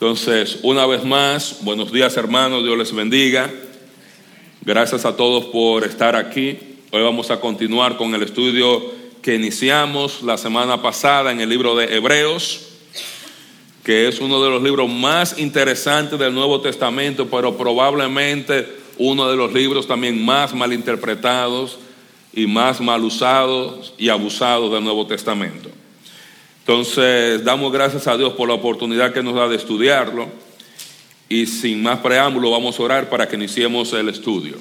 Entonces, una vez más, buenos días hermanos, Dios les bendiga. Gracias a todos por estar aquí. Hoy vamos a continuar con el estudio que iniciamos la semana pasada en el libro de Hebreos, que es uno de los libros más interesantes del Nuevo Testamento, pero probablemente uno de los libros también más malinterpretados y más mal usados y abusados del Nuevo Testamento. Entonces, damos gracias a Dios por la oportunidad que nos da de estudiarlo. Y sin más preámbulo, vamos a orar para que iniciemos el estudio.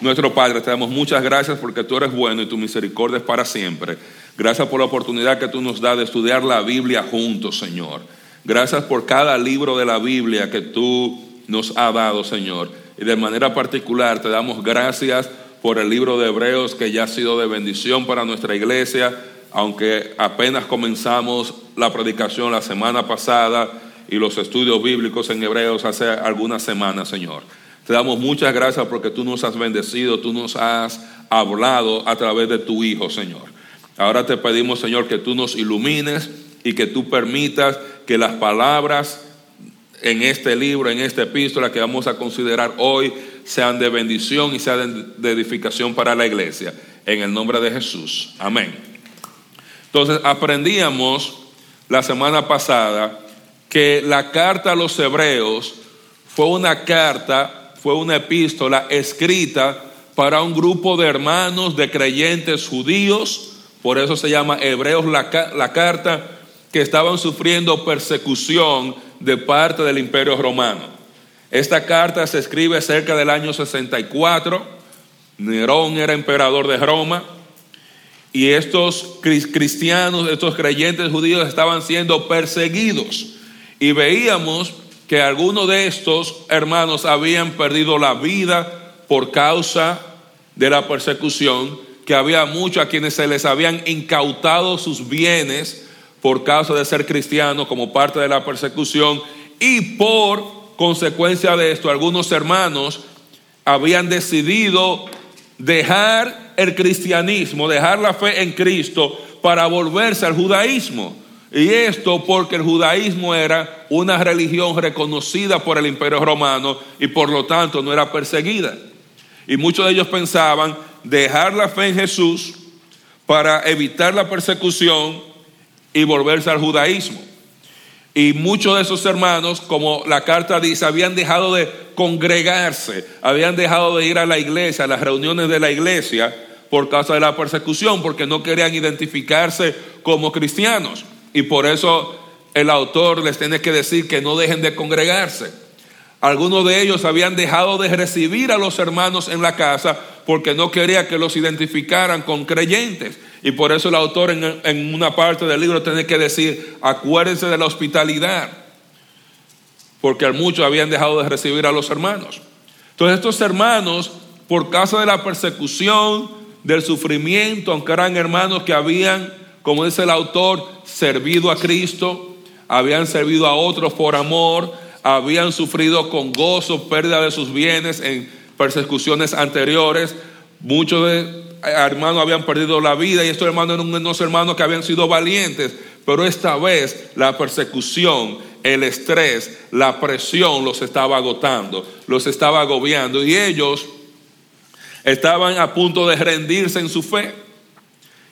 Nuestro Padre, te damos muchas gracias porque tú eres bueno y tu misericordia es para siempre. Gracias por la oportunidad que tú nos das de estudiar la Biblia juntos, Señor. Gracias por cada libro de la Biblia que tú nos has dado, Señor. Y de manera particular te damos gracias por el libro de Hebreos que ya ha sido de bendición para nuestra iglesia aunque apenas comenzamos la predicación la semana pasada y los estudios bíblicos en Hebreos hace algunas semanas, Señor. Te damos muchas gracias porque tú nos has bendecido, tú nos has hablado a través de tu Hijo, Señor. Ahora te pedimos, Señor, que tú nos ilumines y que tú permitas que las palabras en este libro, en esta epístola que vamos a considerar hoy, sean de bendición y sean de edificación para la iglesia. En el nombre de Jesús. Amén. Entonces aprendíamos la semana pasada que la carta a los hebreos fue una carta, fue una epístola escrita para un grupo de hermanos, de creyentes judíos, por eso se llama Hebreos la, la carta, que estaban sufriendo persecución de parte del imperio romano. Esta carta se escribe cerca del año 64, Nerón era emperador de Roma, y estos cristianos, estos creyentes judíos estaban siendo perseguidos. Y veíamos que algunos de estos hermanos habían perdido la vida por causa de la persecución, que había muchos a quienes se les habían incautado sus bienes por causa de ser cristianos como parte de la persecución y por consecuencia de esto algunos hermanos habían decidido dejar el cristianismo, dejar la fe en Cristo para volverse al judaísmo. Y esto porque el judaísmo era una religión reconocida por el imperio romano y por lo tanto no era perseguida. Y muchos de ellos pensaban dejar la fe en Jesús para evitar la persecución y volverse al judaísmo. Y muchos de esos hermanos, como la carta dice, habían dejado de congregarse, habían dejado de ir a la iglesia, a las reuniones de la iglesia, por causa de la persecución, porque no querían identificarse como cristianos. Y por eso el autor les tiene que decir que no dejen de congregarse. Algunos de ellos habían dejado de recibir a los hermanos en la casa porque no quería que los identificaran con creyentes. Y por eso el autor en, una parte del libro tiene que decir, acuérdense de la hospitalidad, porque muchos habían dejado de recibir a los hermanos. Entonces estos hermanos, por causa de la persecución, del sufrimiento, aunque eran hermanos que habían, como dice el autor, servido a Cristo, habían servido a otros por amor, habían sufrido con gozo pérdida de sus bienes en persecuciones anteriores, muchos de hermanos habían perdido la vida y estos hermanos eran unos hermanos que habían sido valientes, pero esta vez la persecución, el estrés, la presión los estaba agotando, los estaba agobiando y ellos estaban a punto de rendirse en su fe.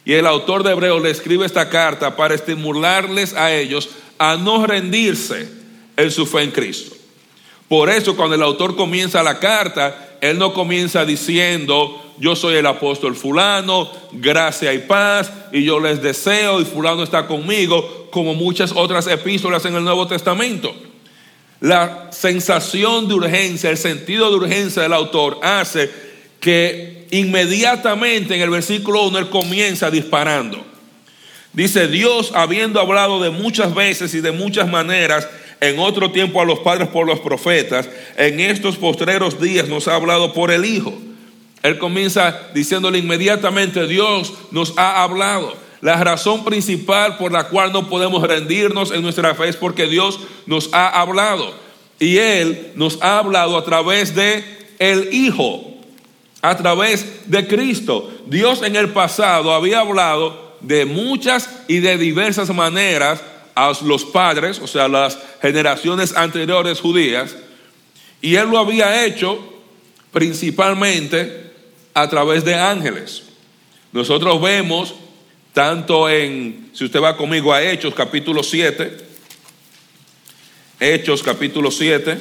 Y el autor de Hebreos le escribe esta carta para estimularles a ellos a no rendirse en su fe en Cristo. Por eso cuando el autor comienza la carta, él no comienza diciendo, yo soy el apóstol fulano, gracia y paz, y yo les deseo, y fulano está conmigo, como muchas otras epístolas en el Nuevo Testamento. La sensación de urgencia, el sentido de urgencia del autor hace que inmediatamente en el versículo 1 él comienza disparando. Dice, Dios habiendo hablado de muchas veces y de muchas maneras, en otro tiempo a los padres por los profetas, en estos postreros días nos ha hablado por el Hijo él comienza diciéndole inmediatamente, Dios nos ha hablado. La razón principal por la cual no podemos rendirnos en nuestra fe es porque Dios nos ha hablado. Y Él nos ha hablado a través de el Hijo, a través de Cristo. Dios en el pasado había hablado de muchas y de diversas maneras a los padres, o sea, las generaciones anteriores judías, y él lo había hecho principalmente a través de ángeles. Nosotros vemos tanto en, si usted va conmigo a Hechos capítulo 7, Hechos capítulo 7,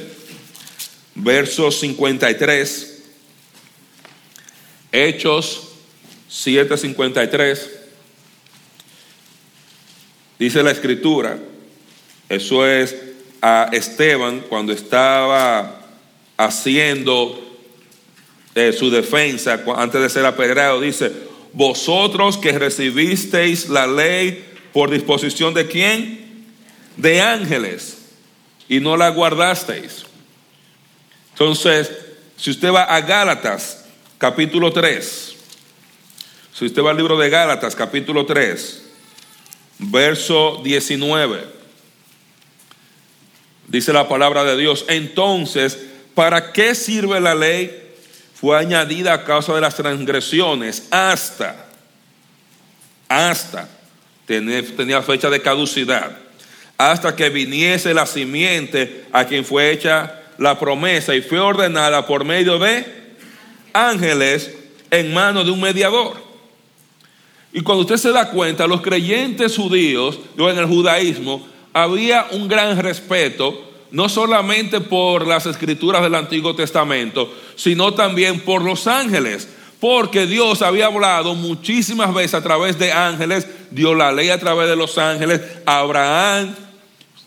verso 53, Hechos 7:53, dice la escritura, eso es a Esteban cuando estaba haciendo eh, su defensa antes de ser apedreado, dice, vosotros que recibisteis la ley por disposición de quién? De ángeles, y no la guardasteis. Entonces, si usted va a Gálatas, capítulo 3. Si usted va al libro de Gálatas, capítulo 3, verso 19, dice la palabra de Dios, entonces, ¿para qué sirve la ley? Fue añadida a causa de las transgresiones hasta, hasta, tenía fecha de caducidad, hasta que viniese la simiente a quien fue hecha la promesa y fue ordenada por medio de ángeles en manos de un mediador. Y cuando usted se da cuenta, los creyentes judíos, en el judaísmo, había un gran respeto, no solamente por las escrituras del Antiguo Testamento, sino también por los ángeles, porque Dios había hablado muchísimas veces a través de ángeles, dio la ley a través de los ángeles, Abraham,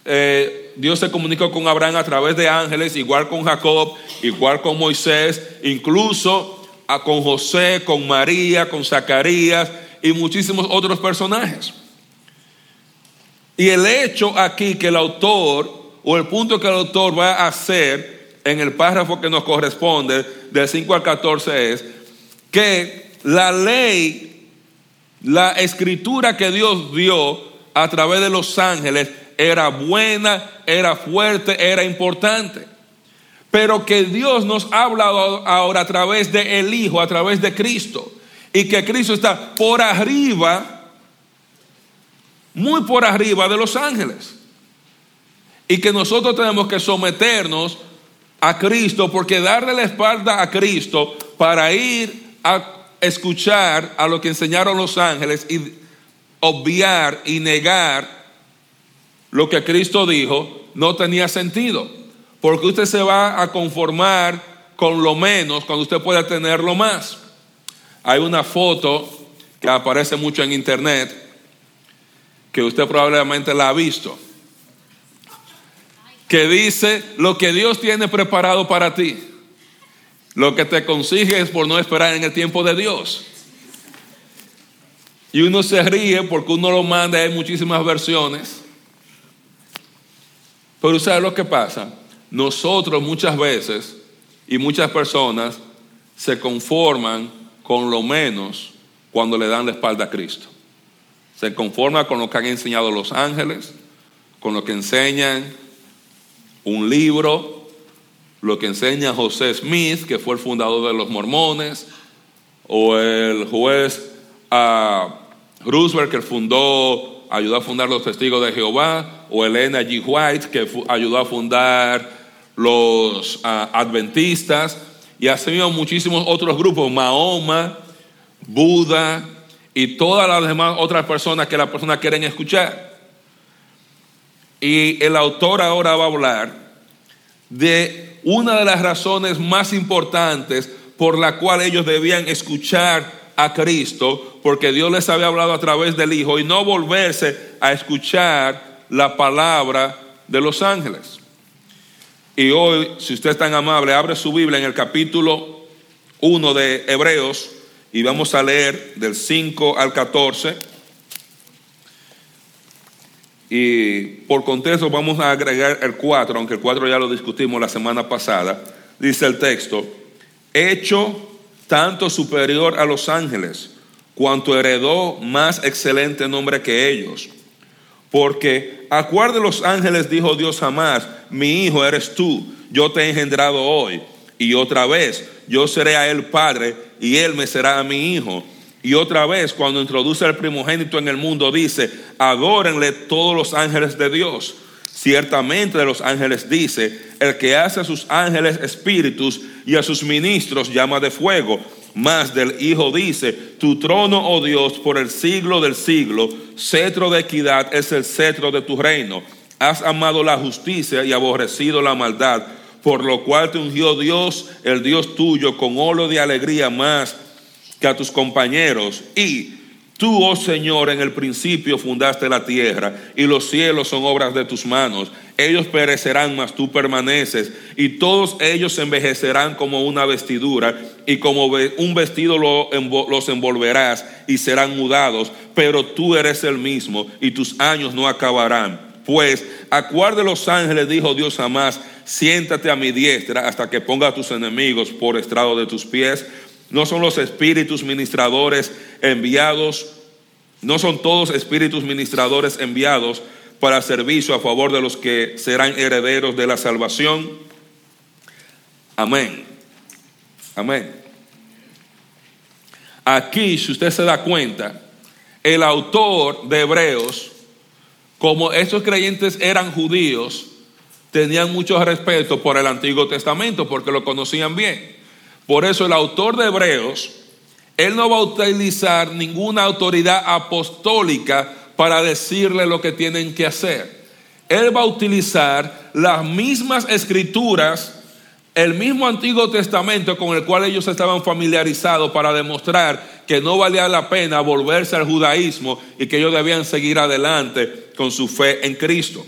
eh, Dios se comunicó con Abraham a través de ángeles, igual con Jacob, igual con Moisés, incluso con José, con María, con Zacarías y muchísimos otros personajes. Y el hecho aquí que el autor, o el punto que el autor va a hacer en el párrafo que nos corresponde, del 5 al 14, es que la ley, la escritura que Dios dio a través de los ángeles, era buena, era fuerte, era importante. Pero que Dios nos ha hablado ahora a través de el Hijo, a través de Cristo. Y que Cristo está por arriba, muy por arriba de los ángeles. Y que nosotros tenemos que someternos a Cristo, porque darle la espalda a Cristo para ir a escuchar a lo que enseñaron los ángeles y obviar y negar lo que Cristo dijo no tenía sentido, porque usted se va a conformar con lo menos cuando usted pueda tener lo más. Hay una foto que aparece mucho en internet que usted probablemente la ha visto, que dice lo que Dios tiene preparado para ti. Lo que te consigue es por no esperar en el tiempo de Dios. Y uno se ríe porque uno lo manda, hay muchísimas versiones. Pero ¿sabe lo que pasa? Nosotros muchas veces y muchas personas se conforman con lo menos cuando le dan la espalda a Cristo. Se conforman con lo que han enseñado los ángeles, con lo que enseñan un libro, lo que enseña José Smith, que fue el fundador de los mormones, o el juez ah, Roosevelt, que fundó ayudó a fundar los Testigos de Jehová, o Elena G. White, que ayudó a fundar los ah, Adventistas, y así muchísimos otros grupos, Mahoma, Buda, y todas las demás otras personas que las personas quieren escuchar. Y el autor ahora va a hablar de una de las razones más importantes por la cual ellos debían escuchar a Cristo porque Dios les había hablado a través del Hijo y no volverse a escuchar la palabra de los ángeles. Y hoy, si usted es tan amable, abre su Biblia en el capítulo 1 de Hebreos y vamos a leer del 5 al 14. Y por contexto vamos a agregar el 4, aunque el 4 ya lo discutimos la semana pasada. Dice el texto, hecho tanto superior a los ángeles, cuanto heredó más excelente nombre que ellos. Porque a cuál de los ángeles dijo Dios jamás, mi hijo eres tú, yo te he engendrado hoy. Y otra vez, yo seré a él padre y él me será a mi hijo. Y otra vez, cuando introduce al primogénito en el mundo, dice, adórenle todos los ángeles de Dios. Ciertamente de los ángeles dice, el que hace a sus ángeles espíritus y a sus ministros llama de fuego. Más del Hijo dice, tu trono, oh Dios, por el siglo del siglo, cetro de equidad es el cetro de tu reino. Has amado la justicia y aborrecido la maldad, por lo cual te ungió Dios, el Dios tuyo, con olo de alegría más que a tus compañeros. Y tú, oh Señor, en el principio fundaste la tierra y los cielos son obras de tus manos. Ellos perecerán, mas tú permaneces, y todos ellos envejecerán como una vestidura, y como un vestido los envolverás y serán mudados, pero tú eres el mismo, y tus años no acabarán. Pues, ¿a cuál de los ángeles dijo Dios jamás, siéntate a mi diestra hasta que ponga a tus enemigos por estrado de tus pies? No son los espíritus ministradores enviados, no son todos espíritus ministradores enviados para servicio a favor de los que serán herederos de la salvación. Amén. Amén. Aquí, si usted se da cuenta, el autor de Hebreos, como estos creyentes eran judíos, tenían mucho respeto por el Antiguo Testamento porque lo conocían bien. Por eso el autor de Hebreos, él no va a utilizar ninguna autoridad apostólica para decirle lo que tienen que hacer. Él va a utilizar las mismas escrituras, el mismo Antiguo Testamento con el cual ellos estaban familiarizados para demostrar que no valía la pena volverse al judaísmo y que ellos debían seguir adelante con su fe en Cristo.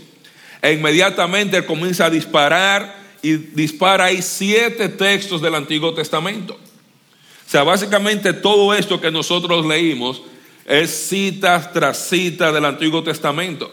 E inmediatamente comienza a disparar y dispara ahí siete textos del Antiguo Testamento. O sea, básicamente todo esto que nosotros leímos es cita tras cita del Antiguo Testamento,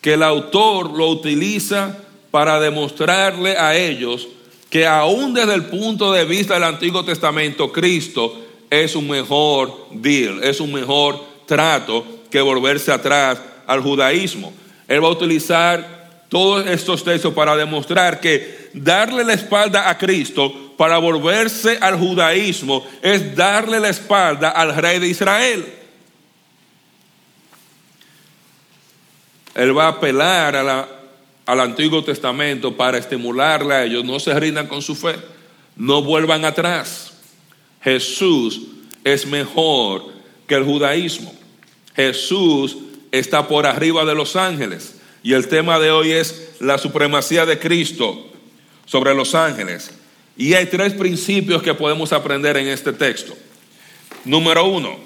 que el autor lo utiliza para demostrarle a ellos que aún desde el punto de vista del Antiguo Testamento, Cristo es un mejor deal, es un mejor trato que volverse atrás al judaísmo. Él va a utilizar todos estos textos para demostrar que darle la espalda a Cristo para volverse al judaísmo es darle la espalda al rey de Israel. Él va a apelar al Antiguo Testamento para estimularle a ellos, no se rindan con su fe, no vuelvan atrás. Jesús es mejor que el judaísmo. Jesús está por arriba de los ángeles. Y el tema de hoy es la supremacía de Cristo sobre los ángeles. Y hay tres principios que podemos aprender en este texto. Número uno,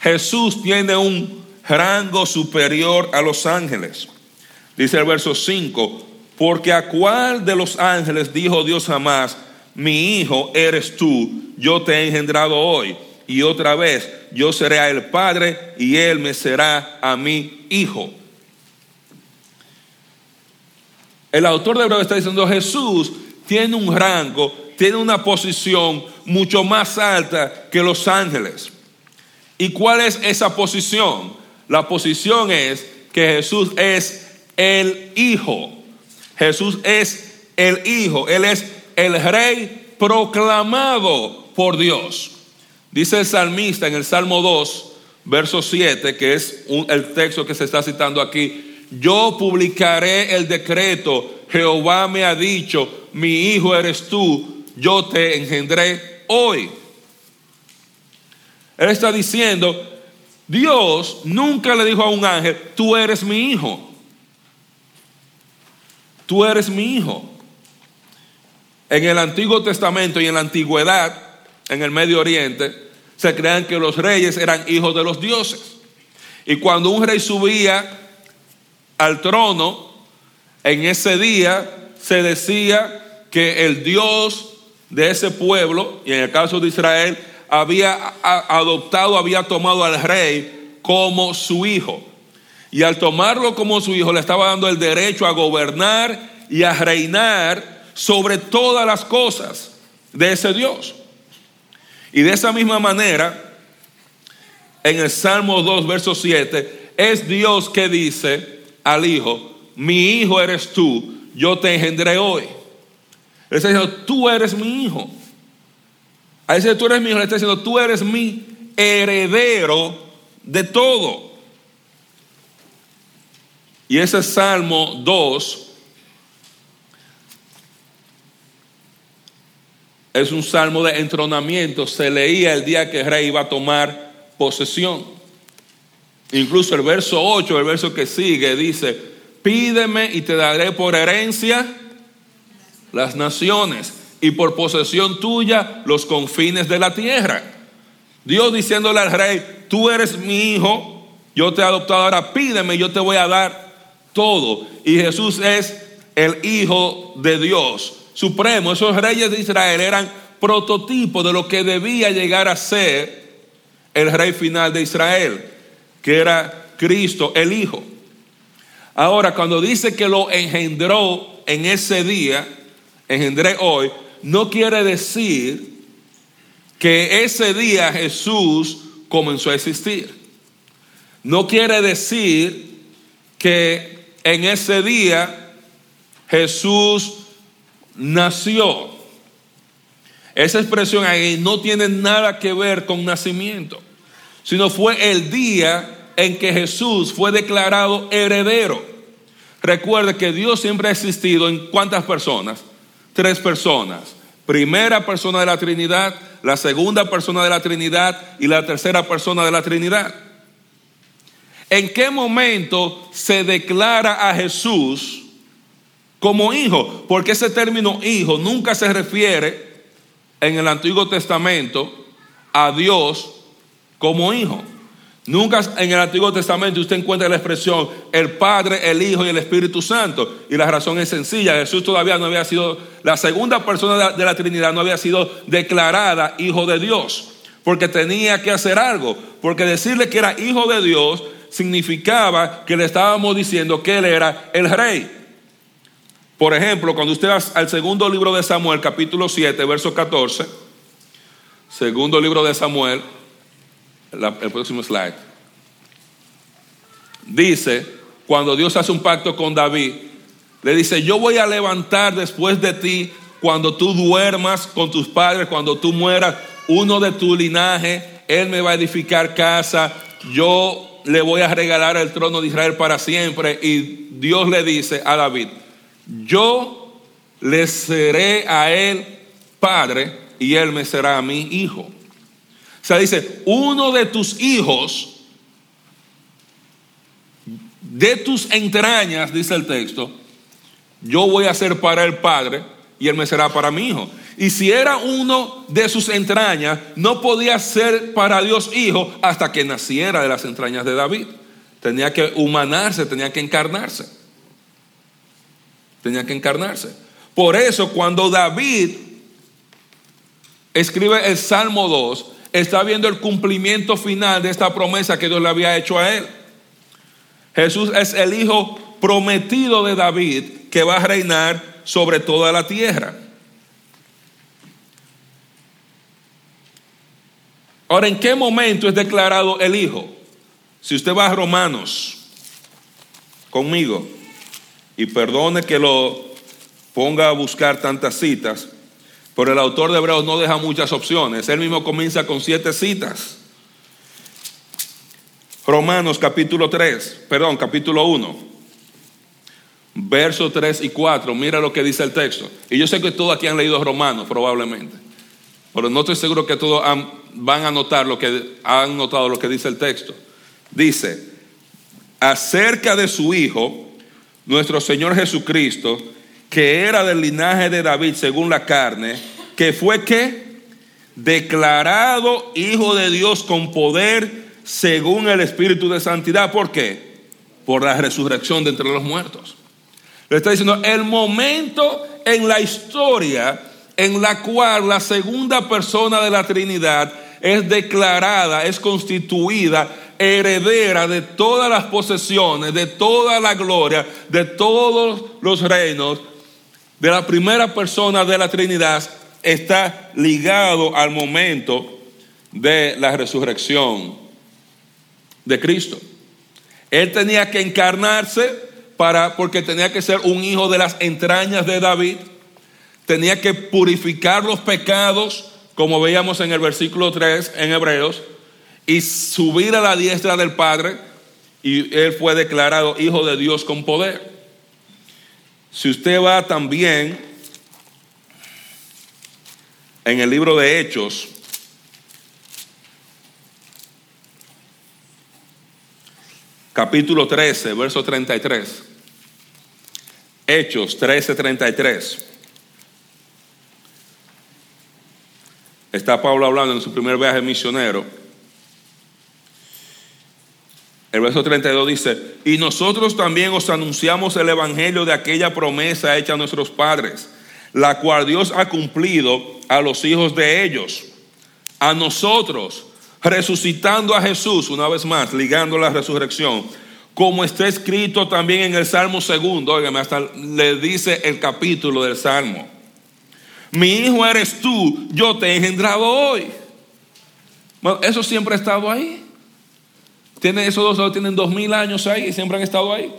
Jesús tiene un rango superior a los ángeles. Dice el verso 5, porque a cuál de los ángeles dijo Dios jamás, mi hijo eres tú, yo te he engendrado hoy. Y otra vez, yo seré a el Padre y él me será a mi hijo. El autor de Hebreo está diciendo, Jesús tiene un rango, tiene una posición mucho más alta que los ángeles. ¿Y cuál es esa posición? La posición es que Jesús es el Hijo. Jesús es el Hijo. Él es el Rey proclamado por Dios. Dice el salmista en el Salmo 2, verso 7, que es el texto que se está citando aquí yo publicaré el decreto, Jehová me ha dicho, mi hijo eres tú, yo te engendré hoy. Él está diciendo, Dios nunca le dijo a un ángel, tú eres mi hijo. Tú eres mi hijo. En el Antiguo Testamento y en la Antigüedad, en el Medio Oriente, se creían que los reyes eran hijos de los dioses. Y cuando un rey subía al trono, en ese día se decía que el Dios de ese pueblo, y en el caso de Israel, había adoptado, había tomado al rey como su hijo. Y al tomarlo como su hijo le estaba dando el derecho a gobernar y a reinar sobre todas las cosas de ese Dios. Y de esa misma manera, en el Salmo 2, verso 7, es Dios que dice, al hijo, mi hijo eres tú, yo te engendré hoy. Él está diciendo, tú eres mi hijo. A ese tú eres mi hijo, le está diciendo, tú eres mi heredero de todo. Y ese Salmo 2 es un salmo de entronamiento, se leía el día que el rey iba a tomar posesión. Incluso el verso 8, el verso que sigue, dice, pídeme y te daré por herencia las naciones y por posesión tuya los confines de la tierra. Dios diciéndole al rey, tú eres mi hijo, yo te he adoptado, ahora pídeme, yo te voy a dar todo. Y Jesús es el Hijo de Dios supremo. Esos reyes de Israel eran prototipo de lo que debía llegar a ser el rey final de Israel, que era Cristo, el Hijo. Ahora, cuando dice que lo engendró en ese día, engendré hoy, no quiere decir que ese día Jesús comenzó a existir. No quiere decir que en ese día Jesús nació. Esa expresión ahí no tiene nada que ver con nacimiento, sino fue el día en que Jesús fue declarado heredero. Recuerde que Dios siempre ha existido en cuántas personas? Tres personas. Primera persona de la Trinidad, la segunda persona de la Trinidad y la tercera persona de la Trinidad. ¿En qué momento se declara a Jesús como hijo, porque ese término hijo nunca se refiere en el Antiguo Testamento a Dios como hijo. Nunca en el Antiguo Testamento usted encuentra la expresión el Padre, el Hijo y el Espíritu Santo. Y la razón es sencilla. Jesús todavía no había sido, la segunda persona de la Trinidad no había sido declarada Hijo de Dios. Porque tenía que hacer algo. Porque decirle que era Hijo de Dios significaba que le estábamos diciendo que Él era el Rey. Por ejemplo, cuando usted va al segundo libro de Samuel, capítulo 7, verso 14, segundo libro de Samuel, el próximo slide, dice, cuando Dios hace un pacto con David, le dice, yo voy a levantar después de ti, cuando tú duermas con tus padres, cuando tú mueras, uno de tu linaje, él me va a edificar casa, yo le voy a regalar el trono de Israel para siempre. Y Dios le dice a David, yo le seré a él padre y él me será a mi hijo. Sea, dice, uno de tus hijos, de tus entrañas, dice el texto, yo voy a ser para el padre y él me será para mi hijo. Y si era uno de sus entrañas, no podía ser para Dios hijo hasta que naciera de las entrañas de David. Tenía que humanarse, tenía que encarnarse tenía que encarnarse. Por eso cuando David escribe el Salmo 2, está viendo el cumplimiento final de esta promesa que Dios le había hecho a él. Jesús es el hijo prometido de David que va a reinar sobre toda la tierra. Ahora, ¿en qué momento es declarado el hijo? Si usted va a Romanos conmigo, y perdone que lo ponga a buscar tantas citas, pero el autor de Hebreos no deja muchas opciones. Él mismo comienza con siete citas. Romanos capítulo 3, perdón, capítulo 1, versos 3 y 4. Mira lo que dice el texto. Y yo sé que todos aquí han leído Romanos, probablemente. Pero no estoy seguro que todos van a notar lo que han notado lo que dice el texto. Dice, acerca de su hijo, nuestro Señor Jesucristo, que era del linaje de David según la carne, que fue que declarado hijo de Dios con poder según el Espíritu de Santidad. ¿Por qué? Por la resurrección de entre los muertos. Le está diciendo, el momento en la historia en la cual la segunda persona de la Trinidad es declarada, es constituida heredera de todas las posesiones, de toda la gloria, de todos los reinos, de la primera persona de la Trinidad, está ligado al momento de la resurrección de Cristo. Él tenía que encarnarse para, porque tenía que ser un hijo de las entrañas de David, tenía que purificar los pecados como veíamos en el versículo 3 en Hebreos, y subir a la diestra del Padre, y él fue declarado hijo de Dios con poder. Si usted va también en el libro de Hechos, capítulo 13, verso 33. Hechos 13, 33. Está Pablo hablando en su primer viaje misionero. El verso 32 dice, y nosotros también os anunciamos el Evangelio de aquella promesa hecha a nuestros padres, la cual Dios ha cumplido a los hijos de ellos, a nosotros, resucitando a Jesús, una vez más, ligando la resurrección, como está escrito también en el Salmo segundo, oiganme, hasta le dice el capítulo del Salmo. Mi hijo eres tú, yo te he engendrado hoy. Eso siempre ha estado ahí. Tienen, esos dos tienen dos mil años ahí y siempre han estado ahí.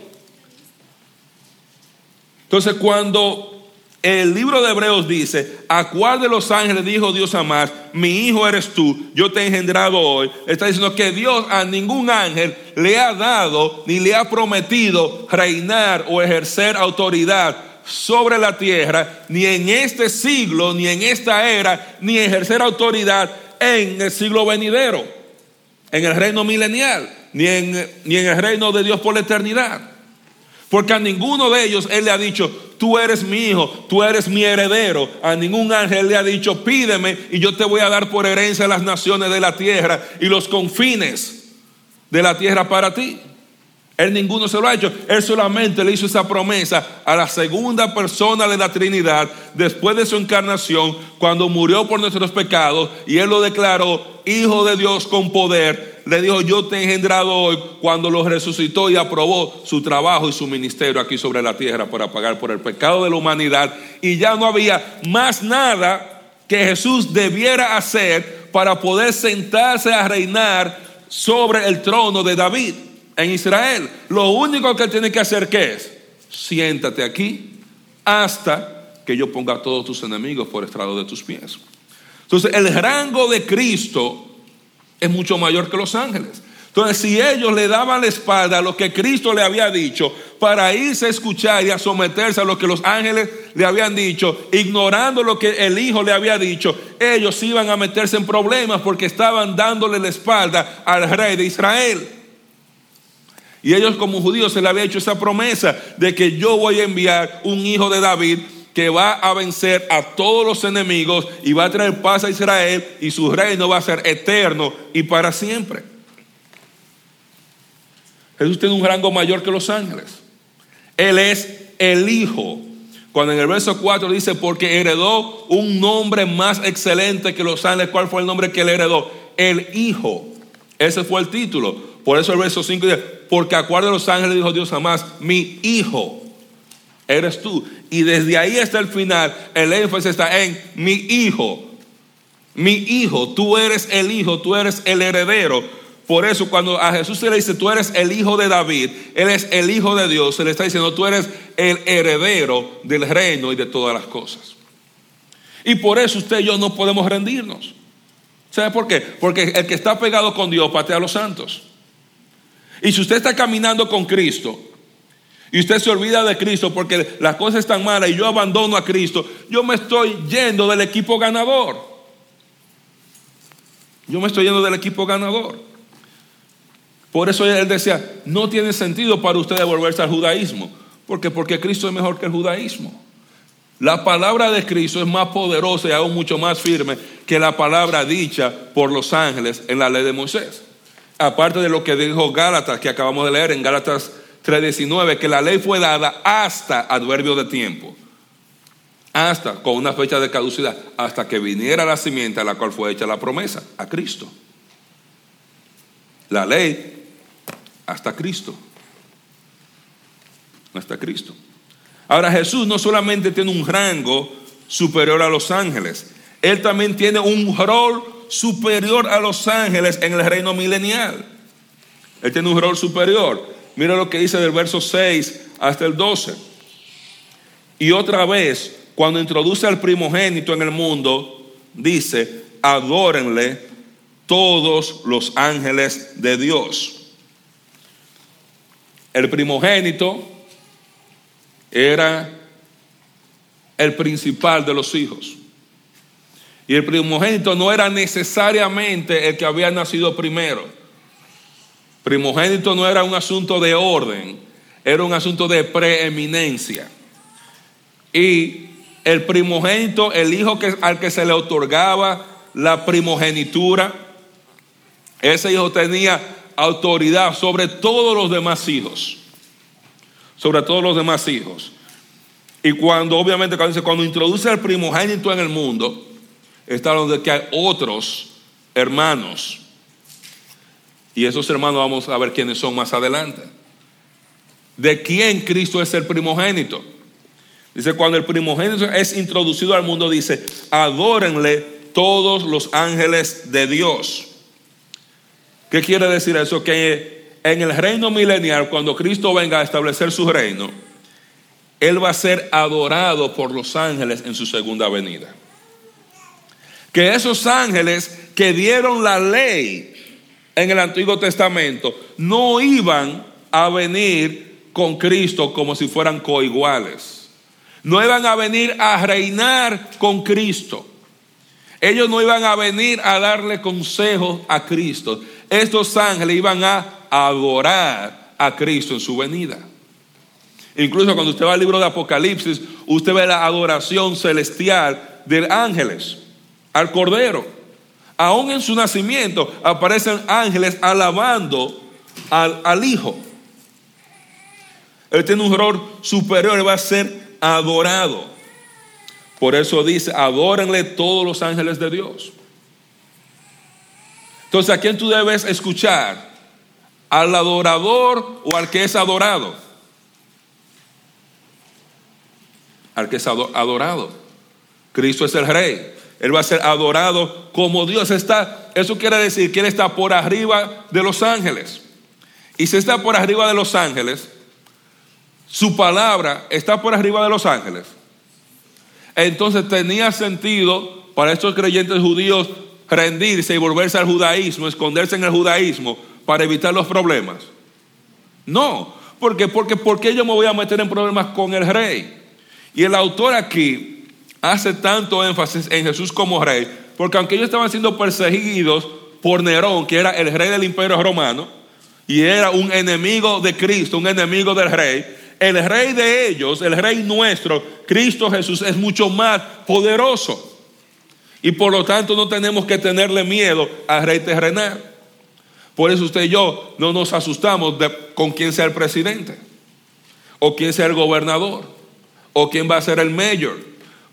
Entonces, cuando el libro de Hebreos dice, ¿a cuál de los ángeles dijo Dios a más, mi hijo eres tú, yo te he engendrado hoy? Está diciendo que Dios a ningún ángel le ha dado ni le ha prometido reinar o ejercer autoridad sobre la tierra, ni en este siglo, ni en esta era, ni ejercer autoridad en el siglo venidero, en el reino milenial, ni en, ni en el reino de Dios por la eternidad. Porque a ninguno de ellos Él le ha dicho, tú eres mi hijo, tú eres mi heredero. A ningún ángel le ha dicho, pídeme y yo te voy a dar por herencia las naciones de la tierra y los confines de la tierra para ti. Él ninguno se lo ha hecho. Él solamente le hizo esa promesa a la segunda persona de la Trinidad después de su encarnación, cuando murió por nuestros pecados y Él lo declaró Hijo de Dios con poder. Le dijo, yo te he engendrado hoy cuando lo resucitó y aprobó su trabajo y su ministerio aquí sobre la tierra para pagar por el pecado de la humanidad. Y ya no había más nada que Jesús debiera hacer para poder sentarse a reinar sobre el trono de David en Israel. Lo único que tiene que hacer es, siéntate aquí hasta que yo ponga a todos tus enemigos por estrado de tus pies. Entonces el rango de Cristo es mucho mayor que los ángeles. Entonces, si ellos le daban la espalda a lo que Cristo le había dicho para irse a escuchar y a someterse a lo que los ángeles le habían dicho, ignorando lo que el Hijo le había dicho, ellos iban a meterse en problemas porque estaban dándole la espalda al rey de Israel. Y ellos como judíos se le había hecho esa promesa de que yo voy a enviar un hijo de David que va a vencer a todos los enemigos y va a traer paz a Israel y su reino va a ser eterno y para siempre. Jesús tiene un rango mayor que los ángeles. Él es el Hijo. Cuando en el verso 4 dice, porque heredó un nombre más excelente que los ángeles, ¿cuál fue el nombre que él heredó? El Hijo. Ese fue el título. Por eso el verso 5 dice, porque de los ángeles dijo Dios jamás, mi hijo eres tú. Y desde ahí hasta el final, el énfasis está en mi hijo. Mi hijo, tú eres el hijo, tú eres el heredero. Por eso cuando a Jesús se le dice, tú eres el hijo de David, Él es el hijo de Dios, se le está diciendo, tú eres el heredero del reino y de todas las cosas. Y por eso usted y yo no podemos rendirnos. ¿Sabe por qué? Porque el que está pegado con Dios patea a los santos. Y si usted está caminando con Cristo y usted se olvida de Cristo porque las cosas están malas y yo abandono a Cristo, yo me estoy yendo del equipo ganador. Yo me estoy yendo del equipo ganador. Por eso él decía, no tiene sentido para usted devolverse al judaísmo. porque Porque Cristo es mejor que el judaísmo. La palabra de Cristo es más poderosa y aún mucho más firme que la palabra dicha por los ángeles en la ley de Moisés aparte de lo que dijo Gálatas, que acabamos de leer en Gálatas 3:19, que la ley fue dada hasta adverbio de tiempo, hasta con una fecha de caducidad, hasta que viniera la simiente a la cual fue hecha la promesa, a Cristo. La ley hasta Cristo. Hasta Cristo. Ahora Jesús no solamente tiene un rango superior a los ángeles, Él también tiene un rol superior a los ángeles en el reino milenial. Él tiene un rol superior. Mira lo que dice del verso 6 hasta el 12. Y otra vez, cuando introduce al primogénito en el mundo, dice, adórenle todos los ángeles de Dios. El primogénito era el principal de los hijos. Y el primogénito no era necesariamente el que había nacido primero. Primogénito no era un asunto de orden, era un asunto de preeminencia. Y el primogénito, el hijo al que se le otorgaba la primogenitura, ese hijo tenía autoridad sobre todos los demás hijos. Sobre todos los demás hijos. Y cuando, obviamente, cuando, cuando introduce el primogénito en el mundo, está hablando de que hay otros hermanos. Y esos hermanos vamos a ver quiénes son más adelante. ¿De quién Cristo es el primogénito? Dice, cuando el primogénito es introducido al mundo, dice, adórenle todos los ángeles de Dios. ¿Qué quiere decir eso? Que en el reino milenial, cuando Cristo venga a establecer su reino, Él va a ser adorado por los ángeles en su segunda venida. Que esos ángeles que dieron la ley en el Antiguo Testamento no iban a venir con Cristo como si fueran coiguales. No iban a venir a reinar con Cristo. Ellos no iban a venir a darle consejos a Cristo. Estos ángeles iban a adorar a Cristo en su venida. Incluso cuando usted va al libro de Apocalipsis, usted ve la adoración celestial de ángeles al Cordero. Aún en su nacimiento aparecen ángeles alabando al, al Hijo. Él tiene un rol superior, él va a ser adorado. Por eso dice, adórenle todos los ángeles de Dios. Entonces, ¿a quién tú debes escuchar? ¿Al adorador o al que es adorado? Al que es adorado. Cristo es el rey. Él va a ser adorado como Dios está. Eso quiere decir que Él está por arriba de los ángeles. Y si está por arriba de los ángeles, su palabra está por arriba de los ángeles. Entonces tenía sentido para estos creyentes judíos rendirse y volverse al judaísmo, esconderse en el judaísmo para evitar los problemas. No, porque porque porque yo me voy a meter en problemas con el rey. Y el autor aquí hace tanto énfasis en Jesús como rey, porque aunque ellos estaban siendo perseguidos por Nerón, que era el rey del imperio romano, y era un enemigo de Cristo, un enemigo del rey, el rey de ellos, el rey nuestro, Cristo Jesús, es mucho más poderoso. Y por lo tanto no tenemos que tenerle miedo al rey terrenal. Por eso usted y yo no nos asustamos de, con quién sea el presidente, o quién sea el gobernador, o quién va a ser el mayor.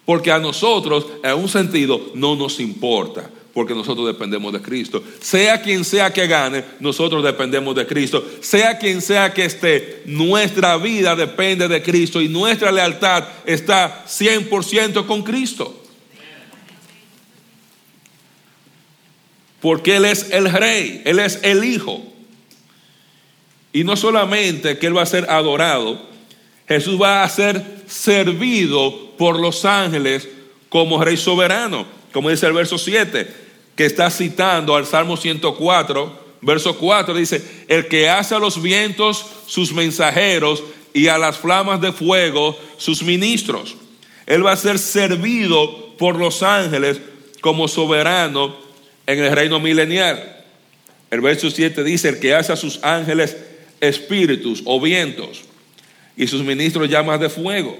Porque a nosotros, en un sentido, no nos importa, porque nosotros dependemos de Cristo. Sea quien sea que gane, nosotros dependemos de Cristo. Sea quien sea que esté, nuestra vida depende de Cristo y nuestra lealtad está 100% con Cristo. Porque Él es el rey, Él es el Hijo. Y no solamente que Él va a ser adorado, Jesús va a ser servido por los ángeles como rey soberano, como dice el verso 7, que está citando al Salmo 104, verso 4, dice, el que hace a los vientos sus mensajeros y a las flamas de fuego sus ministros. Él va a ser servido por los ángeles como soberano en el reino milenial. El verso 7 dice, el que hace a sus ángeles espíritus o vientos y sus ministros llamas de fuego.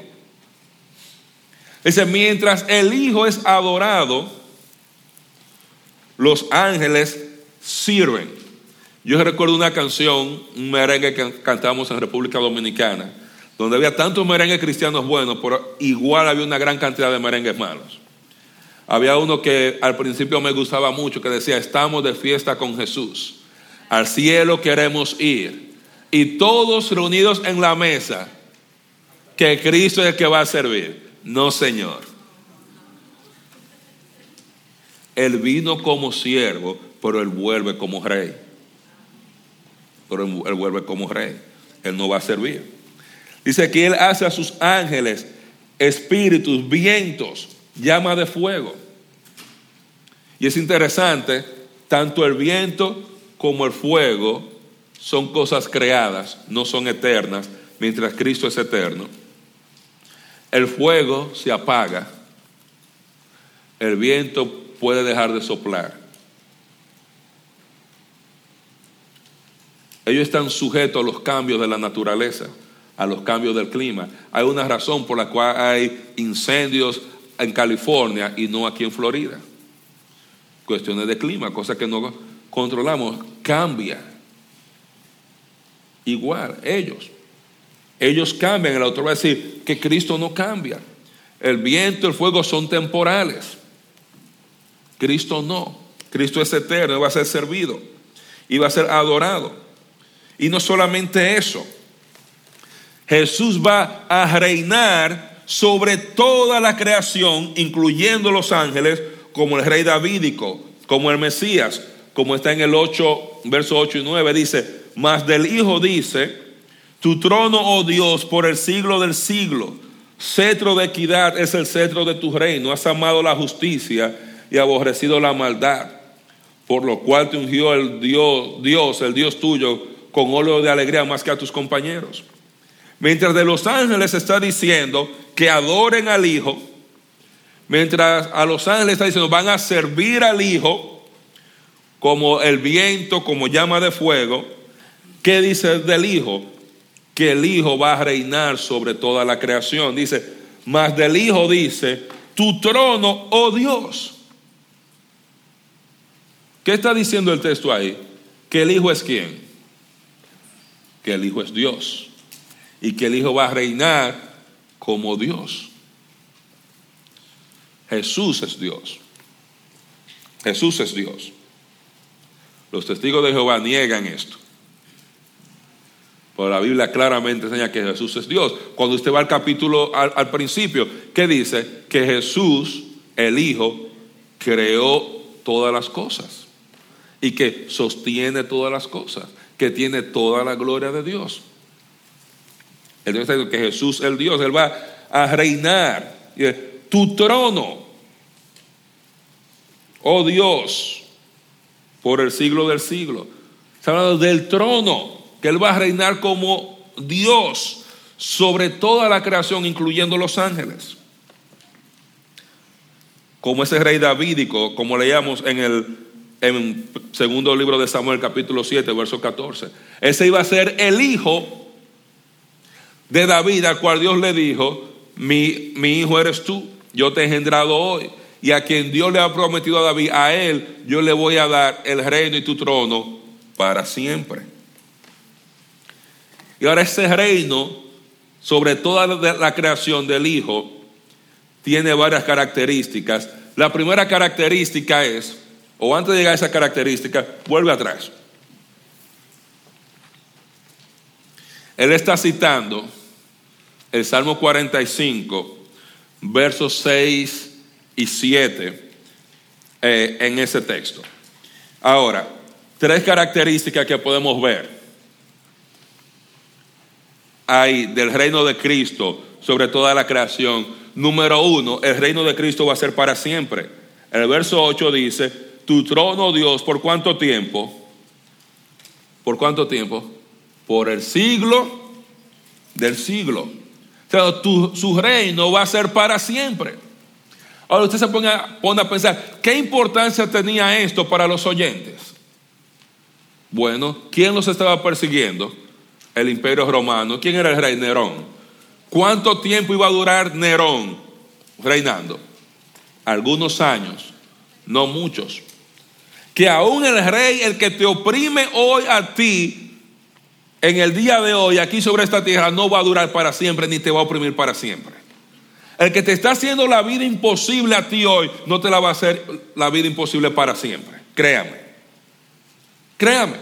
Dice, mientras el Hijo es adorado, los ángeles sirven. Yo recuerdo una canción, un merengue que cantamos en República Dominicana, donde había tantos merengues cristianos buenos, pero igual había una gran cantidad de merengues malos. Había uno que al principio me gustaba mucho, que decía, estamos de fiesta con Jesús, al cielo queremos ir y todos reunidos en la mesa, que Cristo es el que va a servir. No, Señor. Él vino como siervo, pero Él vuelve como rey. Pero Él vuelve como rey. Él no va a servir. Dice que Él hace a sus ángeles espíritus, vientos, llama de fuego. Y es interesante, tanto el viento como el fuego son cosas creadas, no son eternas, mientras Cristo es eterno. El fuego se apaga, el viento puede dejar de soplar. Ellos están sujetos a los cambios de la naturaleza, a los cambios del clima. Hay una razón por la cual hay incendios en California y no aquí en Florida. Cuestiones de clima, cosas que no controlamos. Cambia. Igual, ellos. Ellos cambian. El autor va a decir que Cristo no cambia. El viento, el fuego son temporales. Cristo no. Cristo es eterno, va a ser servido y va a ser adorado. Y no solamente eso, Jesús va a reinar sobre toda la creación, incluyendo los ángeles, como el rey davídico, como el Mesías, como está en el 8, verso 8 y 9, dice, mas del Hijo dice, tu trono, oh Dios, por el siglo del siglo, cetro de equidad es el cetro de tu reino, has amado la justicia y aborrecido la maldad, por lo cual te ungió el Dios, Dios, el Dios tuyo, con óleo de alegría más que a tus compañeros. Mientras de los ángeles está diciendo que adoren al Hijo, mientras a los ángeles está diciendo van a servir al Hijo como el viento, como llama de fuego, ¿qué dice del Hijo? Que el Hijo va a reinar sobre toda la creación. Dice, más del Hijo dice, tu trono, oh Dios. ¿Qué está diciendo el texto ahí? Que el Hijo es quién? que el Hijo es Dios y que el Hijo va a reinar como Dios. Jesús es Dios. Jesús es Dios. Los testigos de Jehová niegan esto. Pero la Biblia claramente enseña que Jesús es Dios. Cuando usted va al capítulo al, principio, ¿qué dice? Que Jesús, el Hijo, creó todas las cosas y que sostiene todas las cosas que tiene toda la gloria de Dios. El Dios dice que Jesús, el Dios, Él va a reinar. Tu trono, oh Dios, por el siglo del siglo. Está hablando del trono, que Él va a reinar como Dios sobre toda la creación, incluyendo los ángeles. Como ese rey davídico, como leíamos en el segundo libro de Samuel capítulo 7, verso 14. Ese iba a ser el hijo de David, al cual Dios le dijo, mi, mi hijo eres tú, yo te he engendrado hoy. Y a quien Dios le ha prometido a David, a él yo le voy a dar el reino y tu trono para siempre. Y ahora ese reino, sobre toda la creación del Hijo, tiene varias características. La primera característica es o antes de llegar a esa característica, vuelve atrás. Él está citando el Salmo 45, versos 6 y 7 eh, en ese texto. Ahora, tres características que podemos ver hay del reino de Cristo sobre toda la creación. Número uno, el reino de Cristo va a ser para siempre. El verso 8 dice, tu trono, Dios, ¿por cuánto tiempo? ¿Por cuánto tiempo? Por el siglo del siglo. O sea, su reino va a ser para siempre. Ahora usted se pone a, a pensar, ¿qué importancia tenía esto para los oyentes? Bueno, ¿quién los estaba persiguiendo? El imperio romano. ¿Quién era el rey Nerón? ¿Cuánto tiempo iba a durar Nerón reinando? Algunos años, no muchos que aún el rey, el que te oprime hoy a ti, en el día de hoy, aquí sobre esta tierra, no va a durar para siempre, ni te va a oprimir para siempre. El que te está haciendo la vida imposible a ti hoy, no te la va a hacer la vida imposible para siempre. Créame. Créame.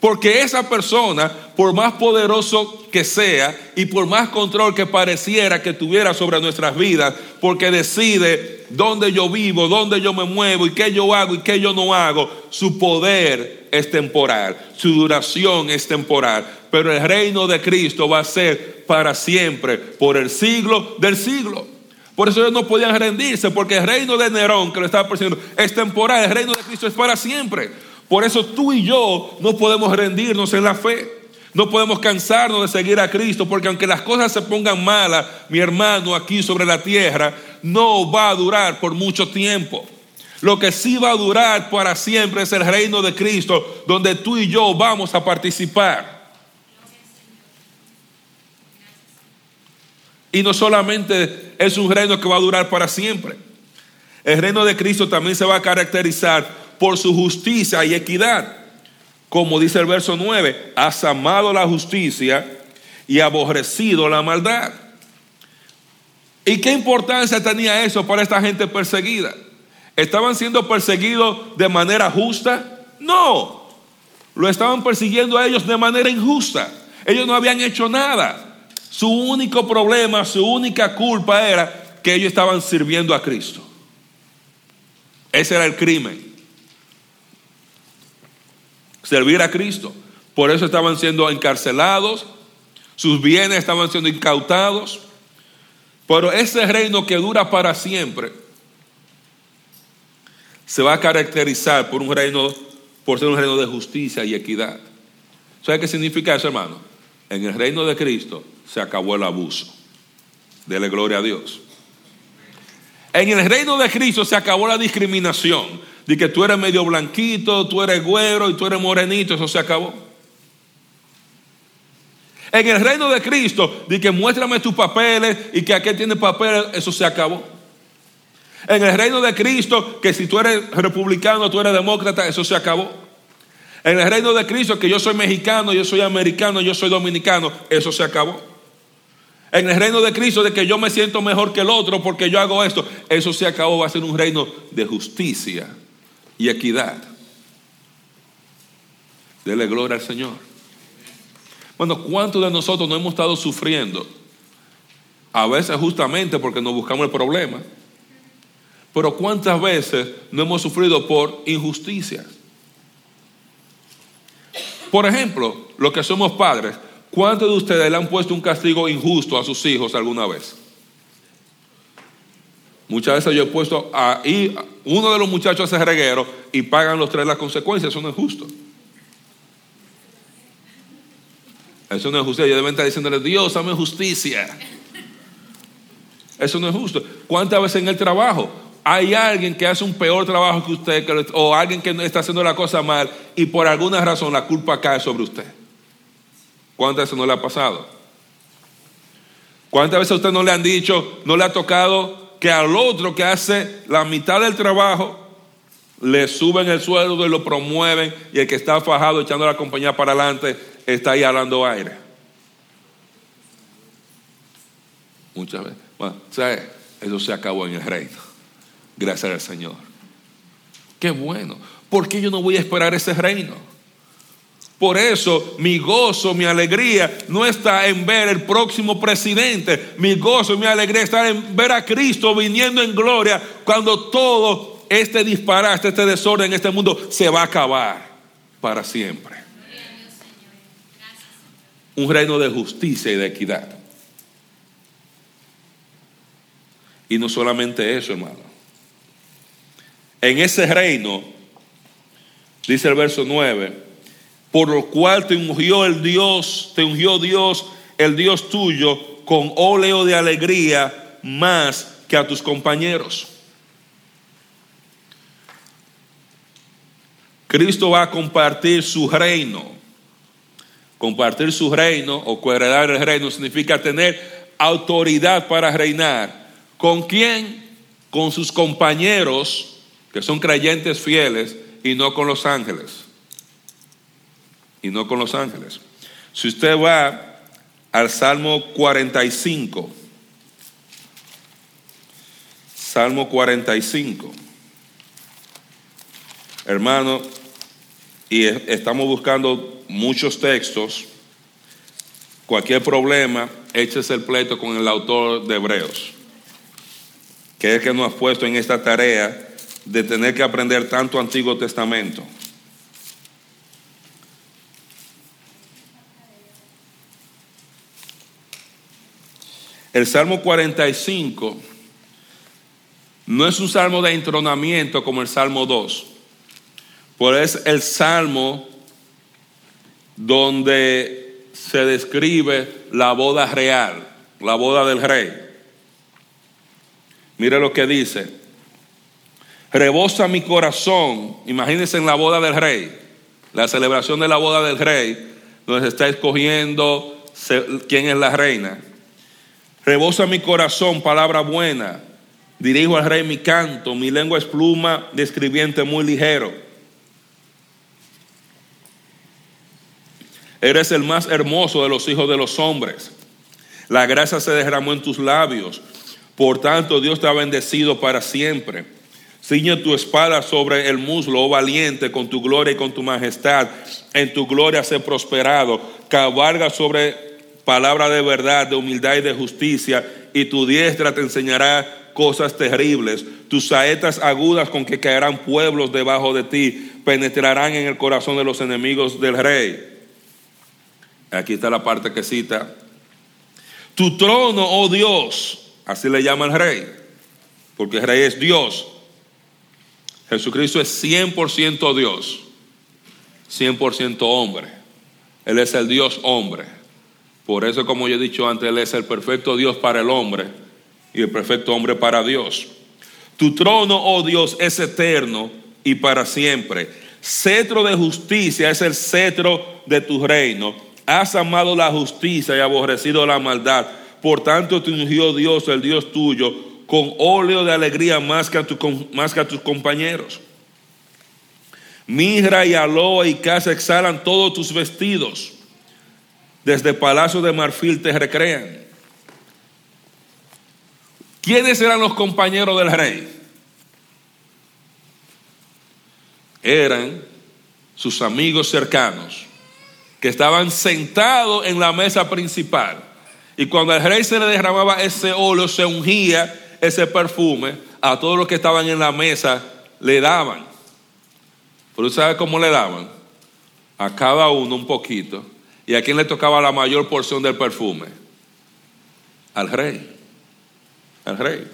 Porque esa persona, por más poderoso que sea y por más control que pareciera que tuviera sobre nuestras vidas, porque decide dónde yo vivo, dónde yo me muevo y qué yo hago y qué yo no hago, su poder es temporal, su duración es temporal. Pero el reino de Cristo va a ser para siempre, por el siglo del siglo. Por eso ellos no podían rendirse, porque el reino de Nerón, que lo estaba persiguiendo, es temporal, el reino de Cristo es para siempre. Por eso tú y yo no podemos rendirnos en la fe. No podemos cansarnos de seguir a Cristo, porque aunque las cosas se pongan malas, mi hermano, aquí sobre la tierra, no va a durar por mucho tiempo. Lo que sí va a durar para siempre es el reino de Cristo, donde tú y yo vamos a participar. Y no solamente es un reino que va a durar para siempre. El reino de Cristo también se va a caracterizar por su justicia y equidad. Como dice el verso 9, has amado la justicia y aborrecido la maldad. ¿Y qué importancia tenía eso para esta gente perseguida? ¿Estaban siendo perseguidos de manera justa? No, lo estaban persiguiendo a ellos de manera injusta. Ellos no habían hecho nada. Su único problema, su única culpa era que ellos estaban sirviendo a Cristo. Ese era el crimen servir a Cristo. Por eso estaban siendo encarcelados, sus bienes estaban siendo incautados. Pero ese reino que dura para siempre se va a caracterizar por un reino, por ser un reino de justicia y equidad. ¿Sabe qué significa eso, hermano? En el reino de Cristo se acabó el abuso. Dele gloria a Dios. En el reino de Cristo se acabó la discriminación de que tú eres medio blanquito, tú eres güero y tú eres morenito, eso se acabó. En el reino de Cristo, de que muéstrame tus papeles y que aquel tiene papeles, eso se acabó. En el reino de Cristo, que si tú eres republicano, tú eres demócrata, eso se acabó. En el reino de Cristo, que yo soy mexicano, yo soy americano, yo soy dominicano, eso se acabó. En el reino de Cristo, de que yo me siento mejor que el otro porque yo hago esto, eso se acabó, va a ser un reino de justicia y equidad. Dele gloria al Señor. Bueno, ¿cuántos de nosotros no hemos estado sufriendo? A veces justamente porque nos buscamos el problema. Pero ¿cuántas veces no hemos sufrido por injusticia? Por ejemplo, los que somos padres, ¿cuántos de ustedes le han puesto un castigo injusto a sus hijos alguna vez? Muchas veces yo he puesto ahí, uno de los muchachos hace reguero y pagan los tres las consecuencias. Eso no es justo. Eso no es justicia. Yo deben estar diciéndole, Dios, dame justicia. Eso no es justo. ¿Cuántas veces en el trabajo hay alguien que hace un peor trabajo que usted o alguien que está haciendo la cosa mal y por alguna razón la culpa cae sobre usted? ¿Cuántas veces no le ha pasado? ¿Cuántas veces a usted no le han dicho, no le ha tocado que al otro que hace la mitad del trabajo le suben el sueldo y lo promueven y el que está fajado echando la compañía para adelante está ahí hablando aire. Muchas veces. Bueno, ¿sabes? Eso se acabó en el reino. Gracias al Señor. Qué bueno. ¿Por qué yo no voy a esperar ese reino? Por eso mi gozo, mi alegría no está en ver el próximo presidente. Mi gozo mi alegría está en ver a Cristo viniendo en gloria cuando todo este disparate, este desorden en este mundo se va a acabar para siempre. Un reino de justicia y de equidad. Y no solamente eso, hermano. En ese reino, dice el verso 9, por lo cual te ungió el Dios, te ungió Dios, el Dios tuyo, con óleo de alegría más que a tus compañeros. Cristo va a compartir su reino. Compartir su reino o coheredar el reino significa tener autoridad para reinar. ¿Con quién? Con sus compañeros, que son creyentes fieles, y no con los ángeles y no con los ángeles. Si usted va al Salmo 45, Salmo 45, hermano, y estamos buscando muchos textos, cualquier problema, échese el pleito con el autor de Hebreos, que es que nos ha puesto en esta tarea de tener que aprender tanto Antiguo Testamento. El Salmo 45 No es un salmo de entronamiento como el Salmo 2, pues es el salmo donde se describe la boda real, la boda del rey. Mire lo que dice. Rebosa mi corazón. Imagínense en la boda del rey, la celebración de la boda del rey, donde se está escogiendo quién es la reina. Rebosa mi corazón, palabra buena. Dirijo al rey mi canto, mi lengua es pluma de escribiente muy ligero. Eres el más hermoso de los hijos de los hombres. La gracia se derramó en tus labios. Por tanto, Dios te ha bendecido para siempre. Ciñe tu espada sobre el muslo, oh valiente, con tu gloria y con tu majestad. En tu gloria sé prosperado. Cabalga sobre palabra de verdad, de humildad y de justicia, y tu diestra te enseñará cosas terribles. Tus saetas agudas con que caerán pueblos debajo de ti penetrarán en el corazón de los enemigos del rey. Aquí está la parte que cita. Tu trono, oh Dios, así le llama el rey, porque el rey es Dios. Jesucristo es 100% Dios, 100% hombre. Él es el Dios hombre. Por eso, como yo he dicho antes, Él es el perfecto Dios para el hombre y el perfecto hombre para Dios. Tu trono, oh Dios, es eterno y para siempre. Cetro de justicia es el cetro de tu reino. Has amado la justicia y aborrecido la maldad. Por tanto te ungió Dios, el Dios tuyo, con óleo de alegría más que a, más que a tus compañeros. Mirra y aloe y casa exhalan todos tus vestidos. Desde palacio de marfil te recrean. ¿Quiénes eran los compañeros del rey? Eran sus amigos cercanos, que estaban sentados en la mesa principal. Y cuando al rey se le derramaba ese óleo, se ungía ese perfume, a todos los que estaban en la mesa le daban. Pero ¿usted sabe cómo le daban? A cada uno un poquito. ¿Y a quién le tocaba la mayor porción del perfume? Al rey al rey.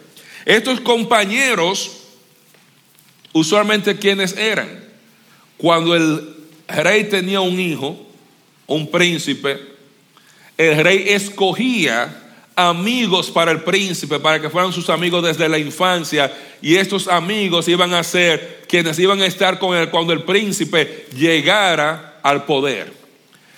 Estos compañeros, usualmente quienes eran, cuando el rey tenía un hijo, un príncipe, el rey escogía amigos para el príncipe, para que fueran sus amigos desde la infancia, y estos amigos iban a ser quienes iban a estar con él cuando el príncipe llegara al poder.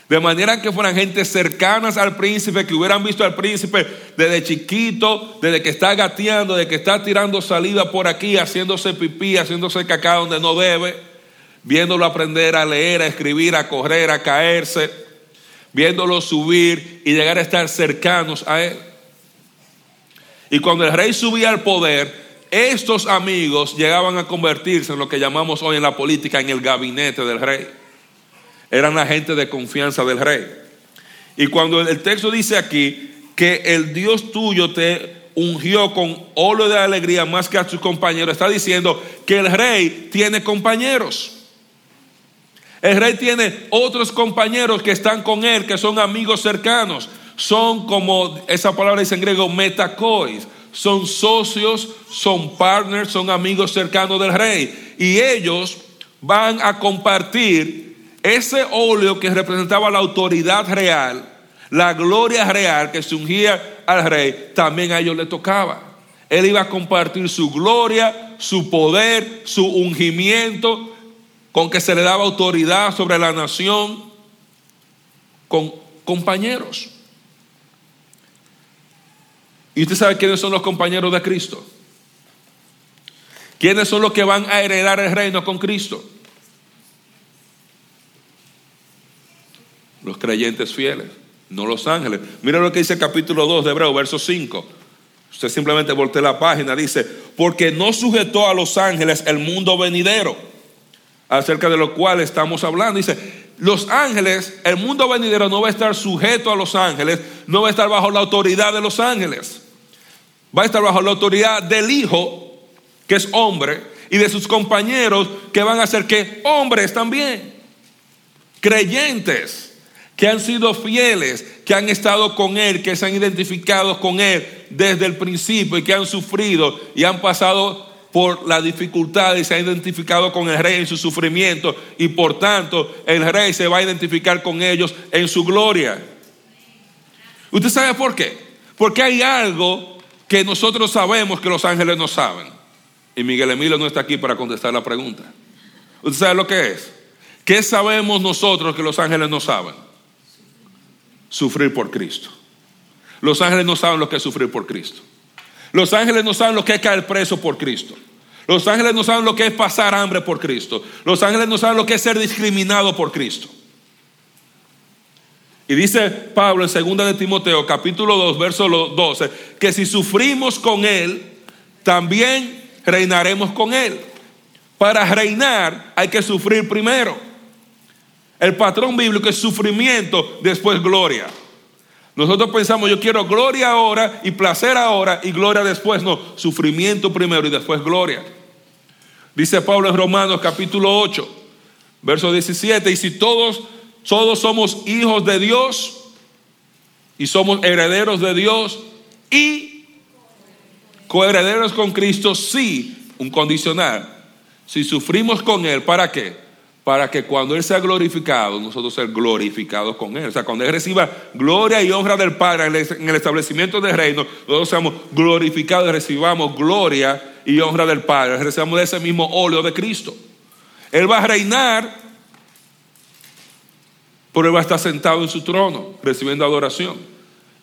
De manera que fueran gente cercanas al príncipe, que hubieran visto al príncipe desde chiquito, desde que está gateando, desde que está tirando salida por aquí, haciéndose pipí, haciéndose caca donde no debe, viéndolo aprender a leer, a escribir, a correr, a caerse, viéndolo subir y llegar a estar cercanos a él. Y cuando el rey subía al poder, estos amigos llegaban a convertirse en lo que llamamos hoy en la política en el gabinete del rey eran la gente de confianza del rey. Y cuando el texto dice aquí que el Dios tuyo te ungió con óleo de alegría más que a sus compañeros, está diciendo que el rey tiene compañeros. El rey tiene otros compañeros que están con él, que son amigos cercanos. Son como esa palabra dice en griego, metacois. Son socios, son partners, son amigos cercanos del rey. Y ellos van a compartir ese óleo que representaba la autoridad real, la gloria real que se ungía al rey, también a ellos le tocaba. Él iba a compartir su gloria, su poder, su ungimiento, con que se le daba autoridad sobre la nación, con compañeros. ¿Y usted sabe quiénes son los compañeros de Cristo? ¿Quiénes son los que van a heredar el reino con Cristo? Los creyentes fieles, no los ángeles. Mira lo que dice el capítulo 2 de Hebreo, verso 5. Usted simplemente voltea la página, dice, porque no sujetó a los ángeles el mundo venidero, acerca de lo cual estamos hablando. Dice, los ángeles, el mundo venidero no va a estar sujeto a los ángeles, no va a estar bajo la autoridad de los ángeles, va a estar bajo la autoridad del Hijo, que es hombre, y de sus compañeros, que van a ser que hombres también, creyentes que han sido fieles, que han estado con Él, que se han identificado con Él desde el principio y que han sufrido y han pasado por la dificultad y se ha identificado con el rey en su sufrimiento y por tanto el rey se va a identificar con ellos en su gloria. ¿Usted sabe por qué? Porque hay algo que nosotros sabemos que los ángeles no saben. Y Miguel Emilio no está aquí para contestar la pregunta. ¿Usted sabe lo que es? ¿Qué sabemos nosotros que los ángeles no saben? Sufrir por Cristo. Los ángeles no saben lo que es sufrir por Cristo. Los ángeles no saben lo que es caer preso por Cristo. Los ángeles no saben lo que es pasar hambre por Cristo. Los ángeles no saben lo que es ser discriminado por Cristo. Y dice Pablo en 2 de Timoteo, capítulo 2, verso 12, que si sufrimos con Él, también reinaremos con Él. Para reinar hay que sufrir primero. El patrón bíblico es sufrimiento, después gloria. Nosotros pensamos, yo quiero gloria ahora y placer ahora y gloria después. No, sufrimiento primero y después gloria. Dice Pablo en Romanos capítulo 8, verso 17, y si todos, todos somos hijos de Dios y somos herederos de Dios y coherederos con Cristo, sí, un condicional. Si sufrimos con Él, ¿para qué? Para que cuando Él sea glorificado, nosotros ser glorificados con Él. O sea, cuando Él reciba gloria y honra del Padre en el establecimiento del reino, nosotros seamos glorificados y recibamos gloria y honra del Padre, recibamos de ese mismo óleo de Cristo. Él va a reinar, pero Él va a estar sentado en su trono, recibiendo adoración.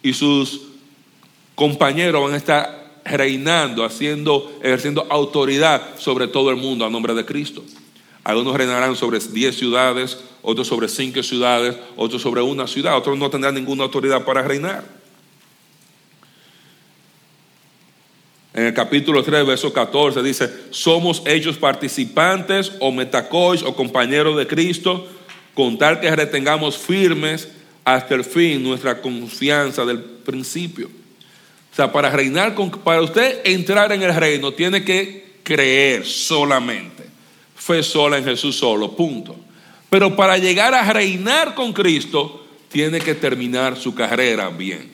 Y sus compañeros van a estar reinando, haciendo, ejerciendo autoridad sobre todo el mundo a nombre de Cristo. Algunos reinarán sobre 10 ciudades, otros sobre 5 ciudades, otros sobre una ciudad, otros no tendrán ninguna autoridad para reinar. En el capítulo 3, verso 14 dice, somos hechos participantes o metacois o compañeros de Cristo, con tal que retengamos firmes hasta el fin nuestra confianza del principio. O sea, para reinar, para usted entrar en el reino, tiene que creer solamente fe sola en Jesús solo, punto. Pero para llegar a reinar con Cristo, tiene que terminar su carrera bien.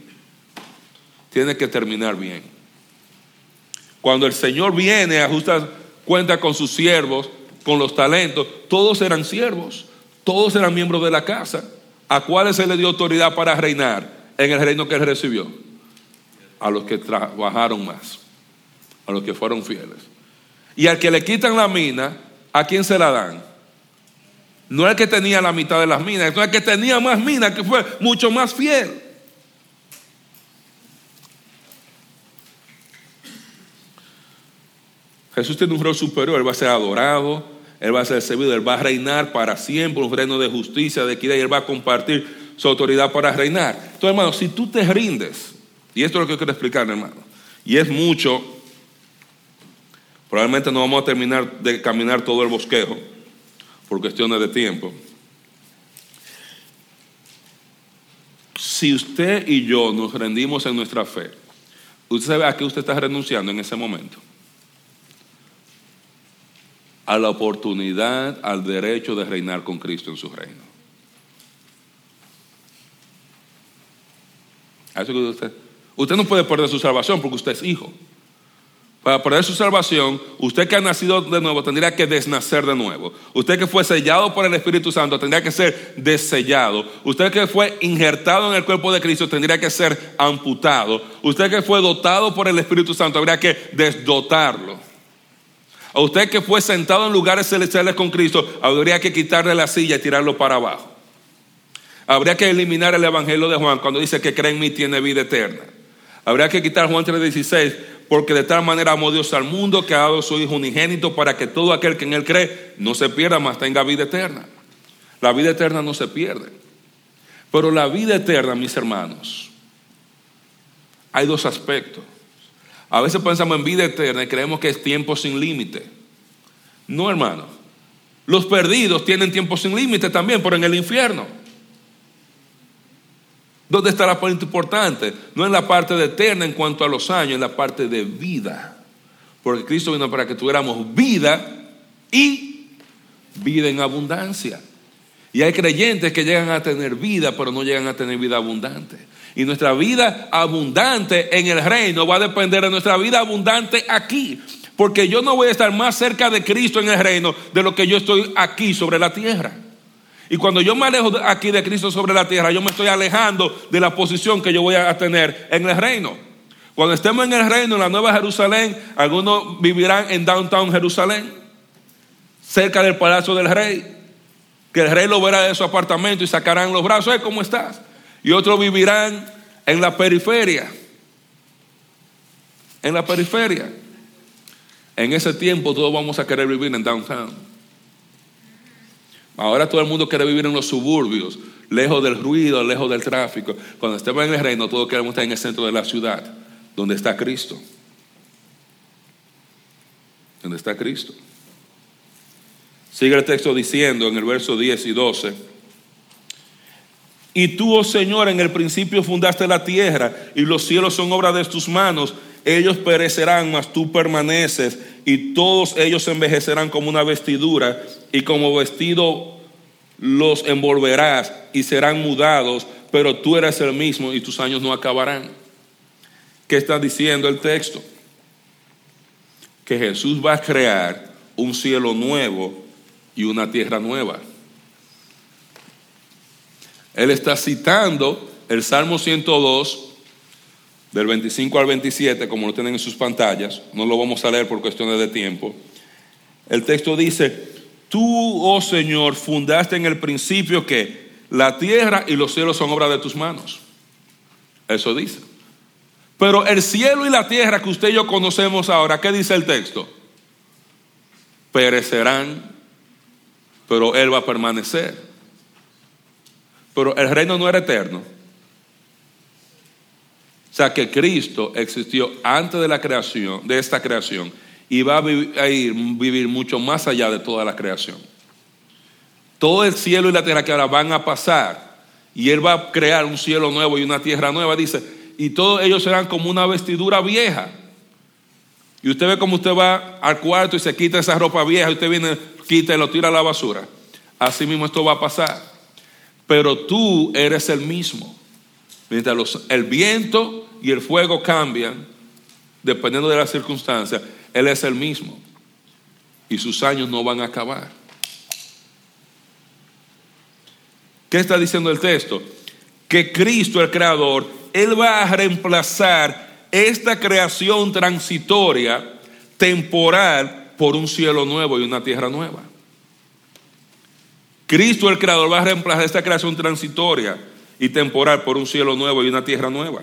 Tiene que terminar bien. Cuando el Señor viene, ajusta cuenta con sus siervos, con los talentos, todos eran siervos, todos eran miembros de la casa. ¿A cuáles se le dio autoridad para reinar en el reino que él recibió? A los que trabajaron más, a los que fueron fieles. Y al que le quitan la mina, ¿a quién se la dan? No el que tenía la mitad de las minas, no el que tenía más minas, que fue mucho más fiel. Jesús tiene un rol superior, Él va a ser adorado, Él va a ser servido, Él va a reinar para siempre, un reino de justicia, de equidad, y Él va a compartir su autoridad para reinar. Entonces, hermano, si tú te rindes, y esto es lo que quiero explicar, hermano, y es mucho Probablemente no vamos a terminar de caminar todo el bosquejo por cuestiones de tiempo. Si usted y yo nos rendimos en nuestra fe, ¿usted sabe a qué usted está renunciando en ese momento? A la oportunidad, al derecho de reinar con Cristo en su reino. Usted, usted no puede perder su salvación porque usted es hijo. Para perder su salvación, usted que ha nacido de nuevo tendría que desnacer de nuevo. Usted que fue sellado por el Espíritu Santo tendría que ser desellado. Usted que fue injertado en el cuerpo de Cristo tendría que ser amputado. Usted que fue dotado por el Espíritu Santo habría que desdotarlo. A usted que fue sentado en lugares celestiales con Cristo habría que quitarle la silla y tirarlo para abajo. Habría que eliminar el Evangelio de Juan cuando dice que cree en mí tiene vida eterna. Habría que quitar Juan 3:16 porque de tal manera amó Dios al mundo que ha dado su Hijo unigénito para que todo aquel que en Él cree no se pierda, mas tenga vida eterna. La vida eterna no se pierde. Pero la vida eterna, mis hermanos, hay dos aspectos. A veces pensamos en vida eterna y creemos que es tiempo sin límite. No, hermano. Los perdidos tienen tiempo sin límite también, pero en el infierno. ¿Dónde está la parte importante? No en la parte de eterna en cuanto a los años, en la parte de vida. Porque Cristo vino para que tuviéramos vida y vida en abundancia. Y hay creyentes que llegan a tener vida, pero no llegan a tener vida abundante. Y nuestra vida abundante en el reino va a depender de nuestra vida abundante aquí. Porque yo no voy a estar más cerca de Cristo en el reino de lo que yo estoy aquí sobre la tierra. Y cuando yo me alejo aquí de Cristo sobre la tierra, yo me estoy alejando de la posición que yo voy a tener en el reino. Cuando estemos en el reino, en la Nueva Jerusalén, algunos vivirán en downtown Jerusalén, cerca del palacio del rey, que el rey lo verá de su apartamento y sacarán los brazos, ¿cómo estás? Y otros vivirán en la periferia, en la periferia. En ese tiempo todos vamos a querer vivir en downtown. Ahora todo el mundo quiere vivir en los suburbios, lejos del ruido, lejos del tráfico. Cuando estemos en el reino, todos queremos estar en el centro de la ciudad, donde está Cristo. Donde está Cristo. Sigue el texto diciendo en el verso 10 y 12. Y tú, oh Señor, en el principio fundaste la tierra y los cielos son obra de tus manos. Ellos perecerán, mas tú permaneces y todos ellos envejecerán como una vestidura y como vestido los envolverás y serán mudados, pero tú eres el mismo y tus años no acabarán. ¿Qué está diciendo el texto? Que Jesús va a crear un cielo nuevo y una tierra nueva. Él está citando el Salmo 102, del 25 al 27, como lo tienen en sus pantallas, no lo vamos a leer por cuestiones de tiempo. El texto dice, tú, oh Señor, fundaste en el principio que la tierra y los cielos son obra de tus manos. Eso dice. Pero el cielo y la tierra que usted y yo conocemos ahora, ¿qué dice el texto? Perecerán, pero Él va a permanecer. Pero el reino no era eterno. O sea que Cristo existió antes de la creación, de esta creación, y va a, vivir, a ir, vivir mucho más allá de toda la creación. Todo el cielo y la tierra que ahora van a pasar, y Él va a crear un cielo nuevo y una tierra nueva, dice, y todos ellos serán como una vestidura vieja. Y usted ve como usted va al cuarto y se quita esa ropa vieja, y usted viene, quita y lo tira a la basura. Así mismo esto va a pasar. Pero tú eres el mismo. Mientras el viento y el fuego cambian, dependiendo de las circunstancias, Él es el mismo. Y sus años no van a acabar. ¿Qué está diciendo el texto? Que Cristo, el Creador, Él va a reemplazar esta creación transitoria, temporal, por un cielo nuevo y una tierra nueva. Cristo, el Creador, va a reemplazar esta creación transitoria y temporal por un cielo nuevo y una tierra nueva.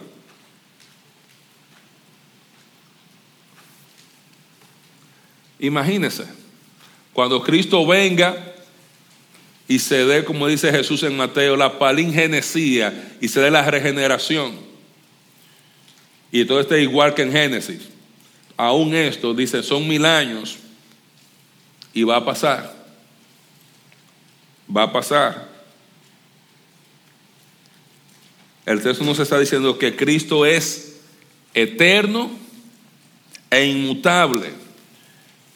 Imagínese, cuando Cristo venga y se dé, como dice Jesús en Mateo, la palingenesía y se dé la regeneración. Y todo esté igual que en Génesis. Aún esto, dice, son mil años y va a pasar. Va a pasar. El texto nos está diciendo que Cristo es eterno e inmutable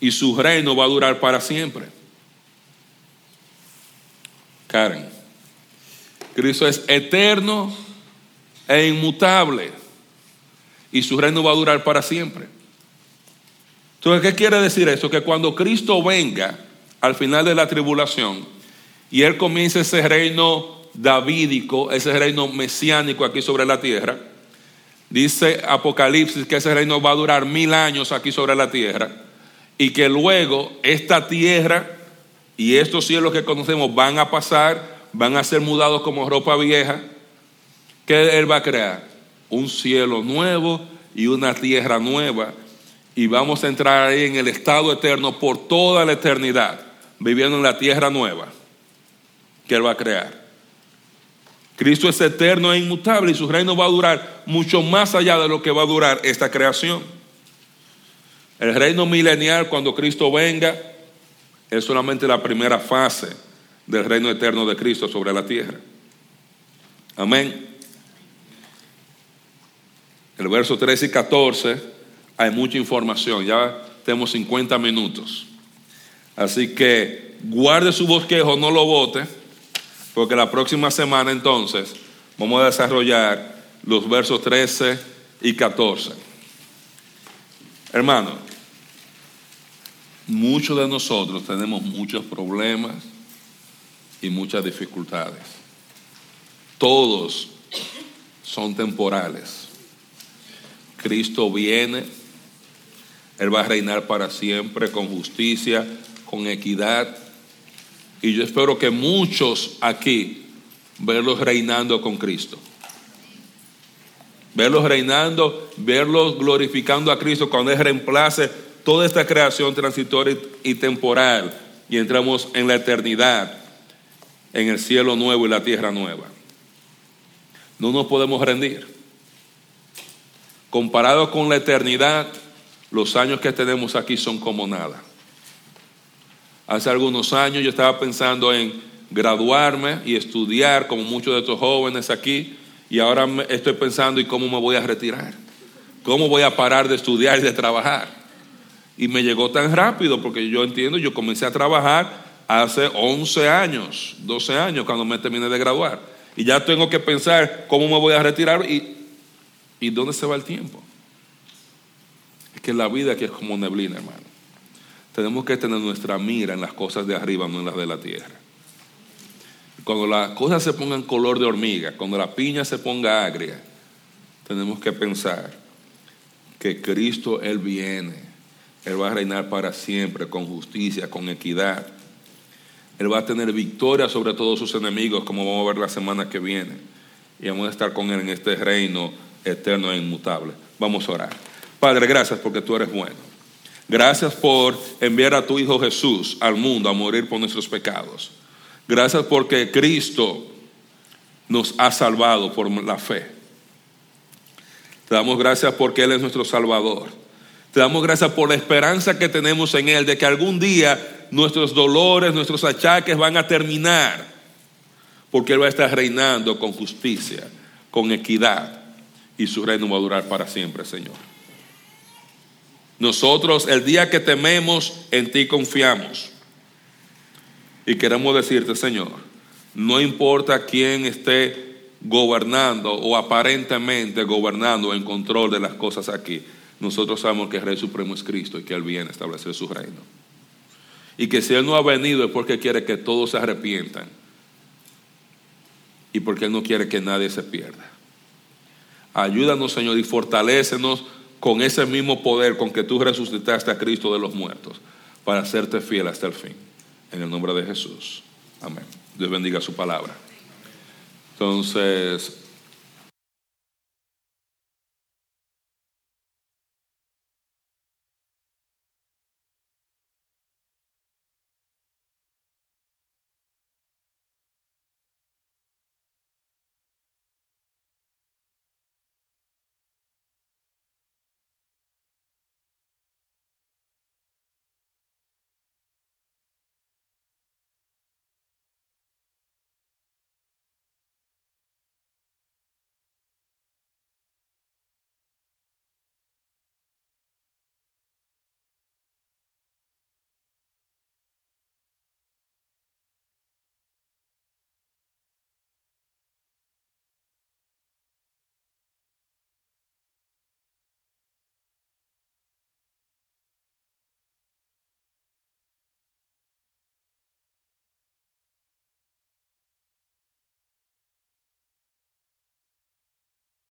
y su reino va a durar para siempre. Karen, Cristo es eterno e inmutable y su reino va a durar para siempre. Entonces, ¿qué quiere decir eso? Que cuando Cristo venga al final de la tribulación y Él comience ese reino davídico, ese reino mesiánico aquí sobre la tierra. Dice Apocalipsis que ese reino va a durar mil años aquí sobre la tierra y que luego esta tierra y estos cielos que conocemos van a pasar, van a ser mudados como ropa vieja. que Él va a crear? Un cielo nuevo y una tierra nueva. Y vamos a entrar ahí en el estado eterno por toda la eternidad, viviendo en la tierra nueva que Él va a crear. Cristo es eterno e inmutable y su reino va a durar mucho más allá de lo que va a durar esta creación. El reino milenial, cuando Cristo venga, es solamente la primera fase del reino eterno de Cristo sobre la tierra. Amén. El verso 13 y 14 hay mucha información, ya tenemos 50 minutos. Así que guarde su bosquejo, no lo bote porque la próxima semana entonces vamos a desarrollar los versos 13 y 14. Hermano, muchos de nosotros tenemos muchos problemas y muchas dificultades. Todos son temporales. Cristo viene, Él va a reinar para siempre con justicia, con equidad. Y yo espero que muchos aquí verlos reinando con Cristo. Verlos reinando, verlos glorificando a Cristo cuando Él reemplace toda esta creación transitoria y temporal y entramos en la eternidad, en el cielo nuevo y la tierra nueva. No nos podemos rendir. Comparado con la eternidad, los años que tenemos aquí son como nada. Hace algunos años yo estaba pensando en graduarme y estudiar como muchos de estos jóvenes aquí y ahora estoy pensando en cómo me voy a retirar, cómo voy a parar de estudiar y de trabajar. Y me llegó tan rápido porque yo entiendo, yo comencé a trabajar hace 11 años, 12 años cuando me terminé de graduar. Y ya tengo que pensar cómo me voy a retirar y, y dónde se va el tiempo. Es que la vida aquí es como neblina, hermano. Tenemos que tener nuestra mira en las cosas de arriba, no en las de la tierra. Cuando las cosas se pongan color de hormiga, cuando la piña se ponga agria, tenemos que pensar que Cristo, Él viene. Él va a reinar para siempre con justicia, con equidad. Él va a tener victoria sobre todos sus enemigos, como vamos a ver la semana que viene. Y vamos a estar con Él en este reino eterno e inmutable. Vamos a orar. Padre, gracias porque tú eres bueno. Gracias por enviar a tu Hijo Jesús al mundo a morir por nuestros pecados. Gracias porque Cristo nos ha salvado por la fe. Te damos gracias porque Él es nuestro Salvador. Te damos gracias por la esperanza que tenemos en Él de que algún día nuestros dolores, nuestros achaques van a terminar. Porque Él va a estar reinando con justicia, con equidad. Y su reino va a durar para siempre, Señor. Nosotros el día que tememos, en ti confiamos. Y queremos decirte, Señor, no importa quién esté gobernando o aparentemente gobernando en control de las cosas aquí, nosotros sabemos que el Rey Supremo es Cristo y que Él viene a establecer su reino. Y que si Él no ha venido es porque quiere que todos se arrepientan y porque Él no quiere que nadie se pierda. Ayúdanos, Señor, y fortalécenos con ese mismo poder con que tú resucitaste a Cristo de los muertos para hacerte fiel hasta el fin. En el nombre de Jesús. Amén. Dios bendiga su palabra. Entonces,